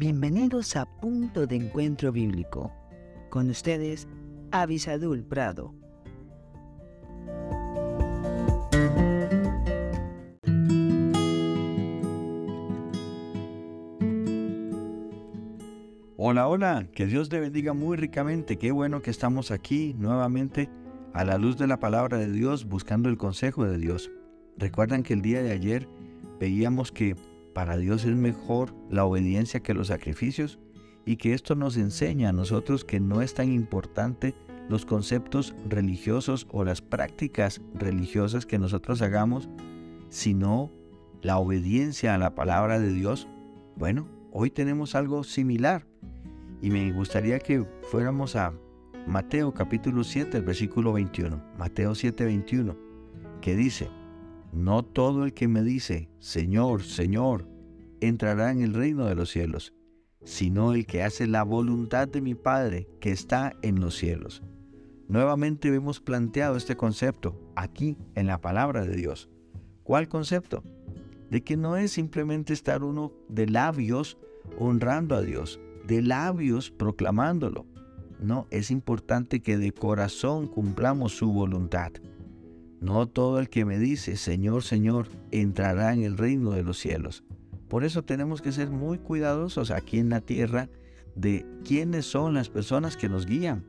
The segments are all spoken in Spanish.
Bienvenidos a Punto de Encuentro Bíblico. Con ustedes, Avisadul Prado. Hola, hola, que Dios te bendiga muy ricamente. Qué bueno que estamos aquí nuevamente a la luz de la palabra de Dios buscando el consejo de Dios. Recuerdan que el día de ayer veíamos que para Dios es mejor la obediencia que los sacrificios y que esto nos enseña a nosotros que no es tan importante los conceptos religiosos o las prácticas religiosas que nosotros hagamos, sino la obediencia a la palabra de Dios. Bueno, hoy tenemos algo similar y me gustaría que fuéramos a Mateo capítulo 7, versículo 21. Mateo 7, 21, que dice, no todo el que me dice, Señor, Señor, entrará en el reino de los cielos, sino el que hace la voluntad de mi Padre que está en los cielos. Nuevamente hemos planteado este concepto aquí en la palabra de Dios. ¿Cuál concepto? De que no es simplemente estar uno de labios honrando a Dios, de labios proclamándolo. No, es importante que de corazón cumplamos su voluntad. No todo el que me dice, Señor, Señor, entrará en el reino de los cielos. Por eso tenemos que ser muy cuidadosos aquí en la tierra de quiénes son las personas que nos guían,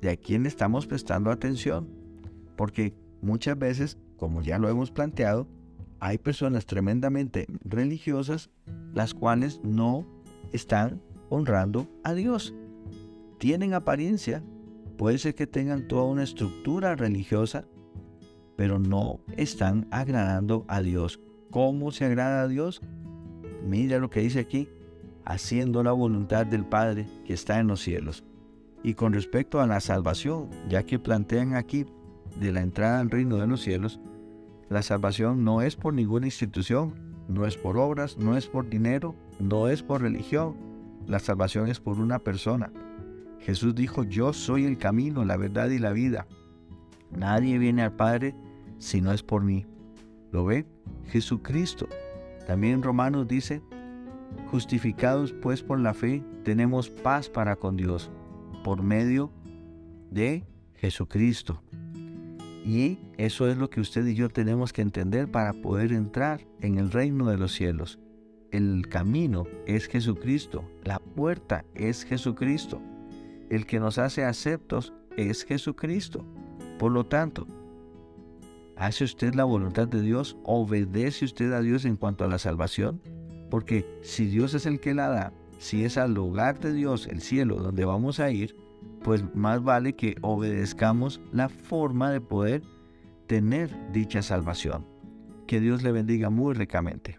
de a quién estamos prestando atención. Porque muchas veces, como ya lo hemos planteado, hay personas tremendamente religiosas las cuales no están honrando a Dios. Tienen apariencia, puede ser que tengan toda una estructura religiosa, pero no están agradando a Dios. ¿Cómo se agrada a Dios? Mira lo que dice aquí, haciendo la voluntad del Padre que está en los cielos. Y con respecto a la salvación, ya que plantean aquí de la entrada al reino de los cielos, la salvación no es por ninguna institución, no es por obras, no es por dinero, no es por religión. La salvación es por una persona. Jesús dijo, yo soy el camino, la verdad y la vida. Nadie viene al Padre si no es por mí. ¿Lo ve? Jesucristo. También Romanos dice, justificados pues por la fe, tenemos paz para con Dios, por medio de Jesucristo. Y eso es lo que usted y yo tenemos que entender para poder entrar en el reino de los cielos. El camino es Jesucristo, la puerta es Jesucristo, el que nos hace aceptos es Jesucristo. Por lo tanto, ¿Hace usted la voluntad de Dios? ¿Obedece usted a Dios en cuanto a la salvación? Porque si Dios es el que la da, si es al lugar de Dios, el cielo, donde vamos a ir, pues más vale que obedezcamos la forma de poder tener dicha salvación. Que Dios le bendiga muy ricamente.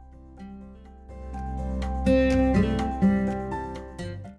Música